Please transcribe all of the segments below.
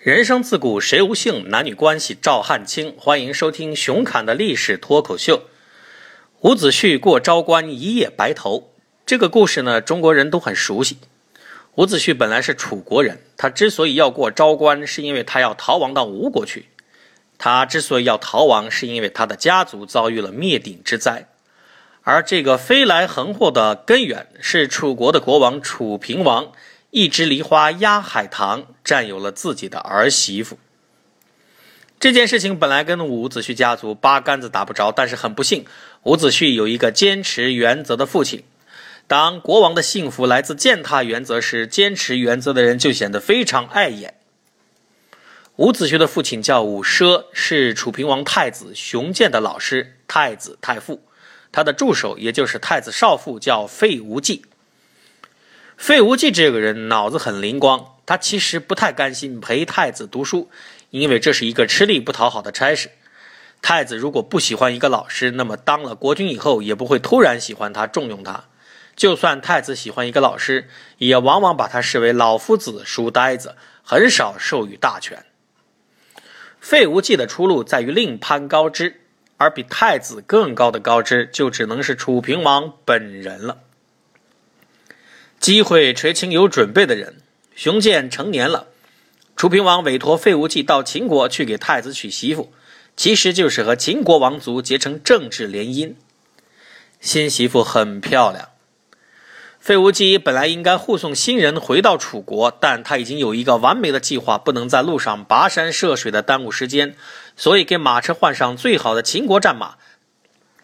人生自古谁无姓，男女关系照汗青。欢迎收听熊侃的历史脱口秀。伍子胥过昭关，一夜白头。这个故事呢，中国人都很熟悉。伍子胥本来是楚国人，他之所以要过昭关，是因为他要逃亡到吴国去。他之所以要逃亡，是因为他的家族遭遇了灭顶之灾。而这个飞来横祸的根源，是楚国的国王楚平王。一枝梨花压海棠，占有了自己的儿媳妇。这件事情本来跟伍子胥家族八竿子打不着，但是很不幸，伍子胥有一个坚持原则的父亲。当国王的幸福来自践踏原则时，坚持原则的人就显得非常碍眼。伍子胥的父亲叫伍奢，是楚平王太子熊建的老师，太子太傅。他的助手，也就是太子少傅，叫费无忌。费无忌这个人脑子很灵光，他其实不太甘心陪太子读书，因为这是一个吃力不讨好的差事。太子如果不喜欢一个老师，那么当了国君以后也不会突然喜欢他、重用他。就算太子喜欢一个老师，也往往把他视为老夫子、书呆子，很少授予大权。费无忌的出路在于另攀高枝，而比太子更高的高枝，就只能是楚平王本人了。机会垂青有准备的人。熊建成年了，楚平王委托费无忌到秦国去给太子娶媳妇，其实就是和秦国王族结成政治联姻。新媳妇很漂亮。费无忌本来应该护送新人回到楚国，但他已经有一个完美的计划，不能在路上跋山涉水的耽误时间，所以给马车换上最好的秦国战马，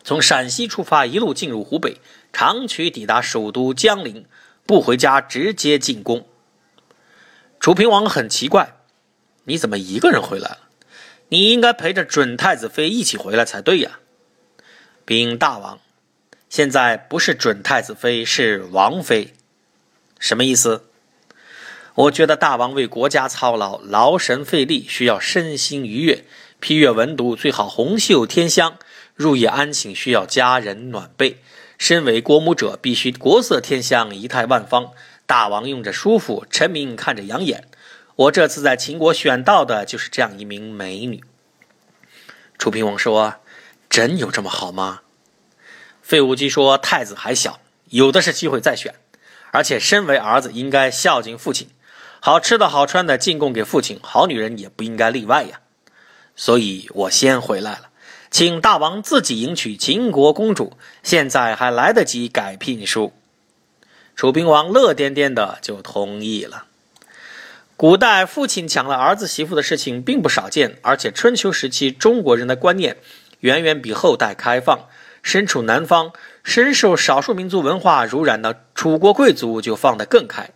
从陕西出发，一路进入湖北，长驱抵达首都江陵。不回家，直接进宫。楚平王很奇怪，你怎么一个人回来了？你应该陪着准太子妃一起回来才对呀。禀大王，现在不是准太子妃，是王妃。什么意思？我觉得大王为国家操劳，劳神费力，需要身心愉悦。批阅文读最好红袖添香，入夜安寝需要佳人暖被。身为国母者，必须国色天香，仪态万方。大王用着舒服，臣民看着养眼。我这次在秦国选到的就是这样一名美女。楚平王说：“真有这么好吗？”费无忌说：“太子还小，有的是机会再选。而且身为儿子，应该孝敬父亲，好吃的好穿的进贡给父亲。好女人也不应该例外呀。所以我先回来了。”请大王自己迎娶秦国公主，现在还来得及改聘书。楚平王乐颠颠的就同意了。古代父亲抢了儿子媳妇的事情并不少见，而且春秋时期中国人的观念远远比后代开放。身处南方、深受少数民族文化濡染的楚国贵族就放得更开。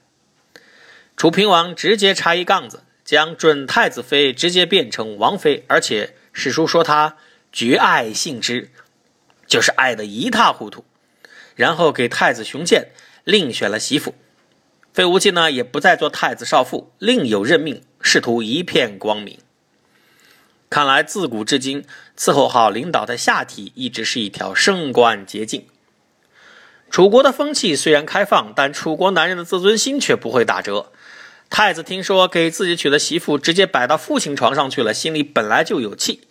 楚平王直接插一杠子，将准太子妃直接变成王妃，而且史书说他。绝爱性之，就是爱得一塌糊涂。然后给太子熊建另选了媳妇，费无忌呢也不再做太子少傅，另有任命，仕途一片光明。看来自古至今，伺候好领导的下体一直是一条升官捷径。楚国的风气虽然开放，但楚国男人的自尊心却不会打折。太子听说给自己娶的媳妇直接摆到父亲床上去了，心里本来就有气。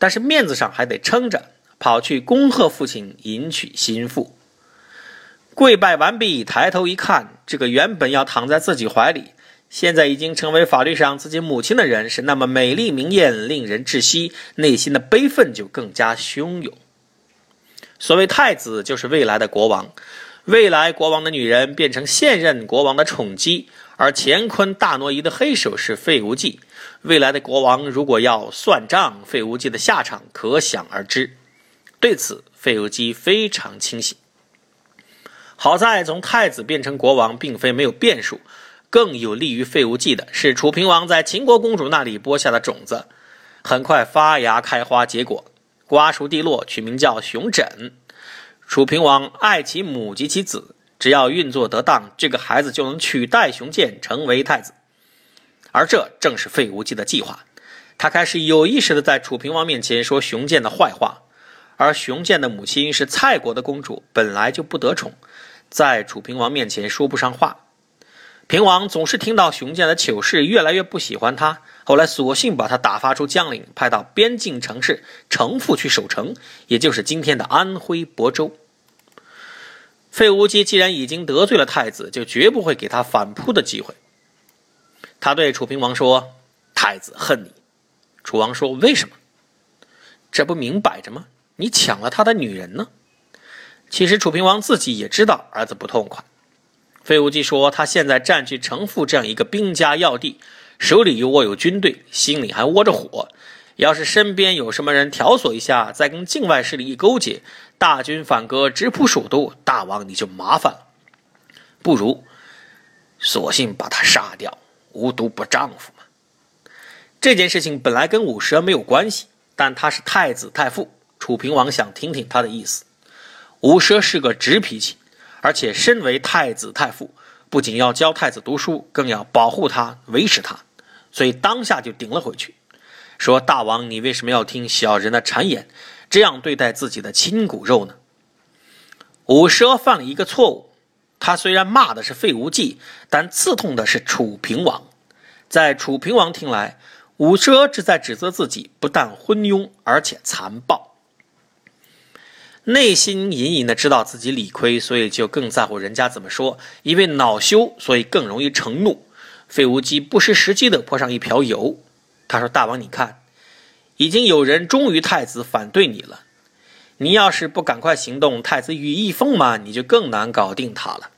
但是面子上还得撑着，跑去恭贺父亲迎娶新妇。跪拜完毕，抬头一看，这个原本要躺在自己怀里，现在已经成为法律上自己母亲的人，是那么美丽明艳，令人窒息，内心的悲愤就更加汹涌。所谓太子，就是未来的国王，未来国王的女人变成现任国王的宠姬，而乾坤大挪移的黑手是费无忌。未来的国王如果要算账，费无忌的下场可想而知。对此，费无忌非常清醒。好在从太子变成国王，并非没有变数。更有利于费无忌的是，楚平王在秦国公主那里播下的种子，很快发芽开花结果，瓜熟蒂落，取名叫熊枕。楚平王爱其母及其子，只要运作得当，这个孩子就能取代熊建成为太子。而这正是费无忌的计划，他开始有意识的在楚平王面前说熊建的坏话，而熊建的母亲是蔡国的公主，本来就不得宠，在楚平王面前说不上话。平王总是听到熊建的糗事，越来越不喜欢他。后来索性把他打发出江陵，派到边境城市城父去守城，也就是今天的安徽亳州。费无忌既然已经得罪了太子，就绝不会给他反扑的机会。他对楚平王说：“太子恨你。”楚王说：“为什么？这不明摆着吗？你抢了他的女人呢。”其实楚平王自己也知道儿子不痛快。费无忌说：“他现在占据城父这样一个兵家要地，手里又握有军队，心里还窝着火。要是身边有什么人挑唆一下，再跟境外势力一勾结，大军反戈，直扑首都，大王你就麻烦了。不如索性把他杀掉，无毒不丈夫嘛。这件事情本来跟武蛇没有关系，但他是太子太傅，楚平王想听听他的意思。武蛇是个直脾气。”而且，身为太子太傅，不仅要教太子读书，更要保护他、维持他，所以当下就顶了回去，说：“大王，你为什么要听小人的谗言，这样对待自己的亲骨肉呢？”伍奢犯了一个错误，他虽然骂的是费无忌，但刺痛的是楚平王。在楚平王听来，伍奢只在指责自己不但昏庸，而且残暴。内心隐隐的知道自己理亏，所以就更在乎人家怎么说。因为恼羞，所以更容易成怒。费无忌不失时机的泼上一瓢油。他说：“大王，你看，已经有人忠于太子反对你了。你要是不赶快行动，太子羽翼丰满，你就更难搞定他了。”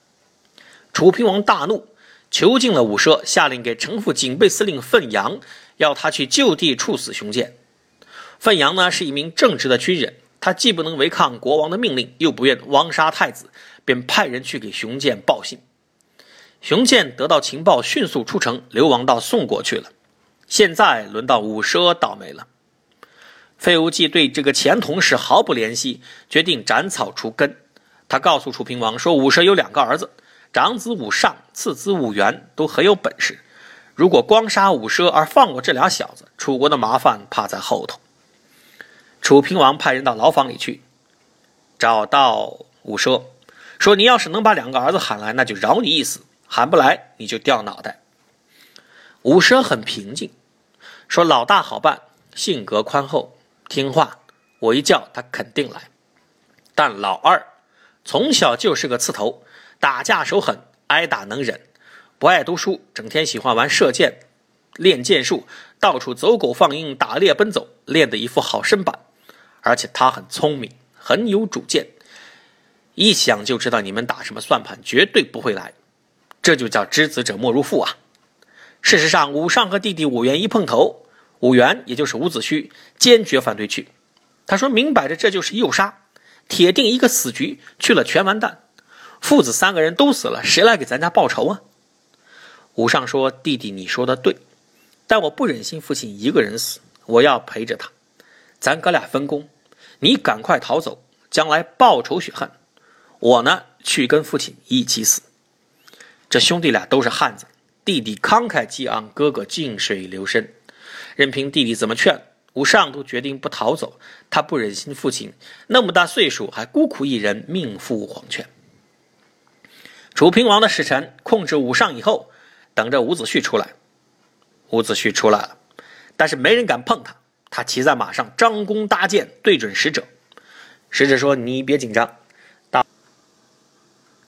楚平王大怒，囚禁了武奢，下令给城府警备司令范阳，要他去就地处死熊建。范阳呢，是一名正直的军人。他既不能违抗国王的命令，又不愿枉杀太子，便派人去给熊建报信。熊建得到情报，迅速出城，流亡到宋国去了。现在轮到武奢倒霉了。费无忌对这个前同事毫不怜惜，决定斩草除根。他告诉楚平王说：“武奢有两个儿子，长子武尚，次子武元，都很有本事。如果光杀武奢而放过这俩小子，楚国的麻烦怕在后头。”楚平王派人到牢房里去，找到武奢，说：“你要是能把两个儿子喊来，那就饶你一死；喊不来，你就掉脑袋。”武奢很平静，说：“老大好办，性格宽厚听话，我一叫他肯定来。但老二从小就是个刺头，打架手狠，挨打能忍，不爱读书，整天喜欢玩射箭、练剑术，到处走狗放鹰，打猎奔走，练得一副好身板。”而且他很聪明，很有主见，一想就知道你们打什么算盘，绝对不会来。这就叫知子者莫如父啊！事实上，武尚和弟弟武元一碰头，武元也就是伍子胥坚决反对去。他说明摆着这就是诱杀，铁定一个死局，去了全完蛋。父子三个人都死了，谁来给咱家报仇啊？武尚说：“弟弟，你说的对，但我不忍心父亲一个人死，我要陪着他。咱哥俩分工。”你赶快逃走，将来报仇雪恨。我呢，去跟父亲一起死。这兄弟俩都是汉子，弟弟慷慨激昂，哥哥静水流深。任凭弟弟怎么劝，武尚都决定不逃走。他不忍心父亲那么大岁数还孤苦一人，命赴黄泉。楚平王的使臣控制武尚以后，等着伍子胥出来。伍子胥出来了，但是没人敢碰他。他骑在马上，张弓搭箭，对准使者。使者说：“你别紧张，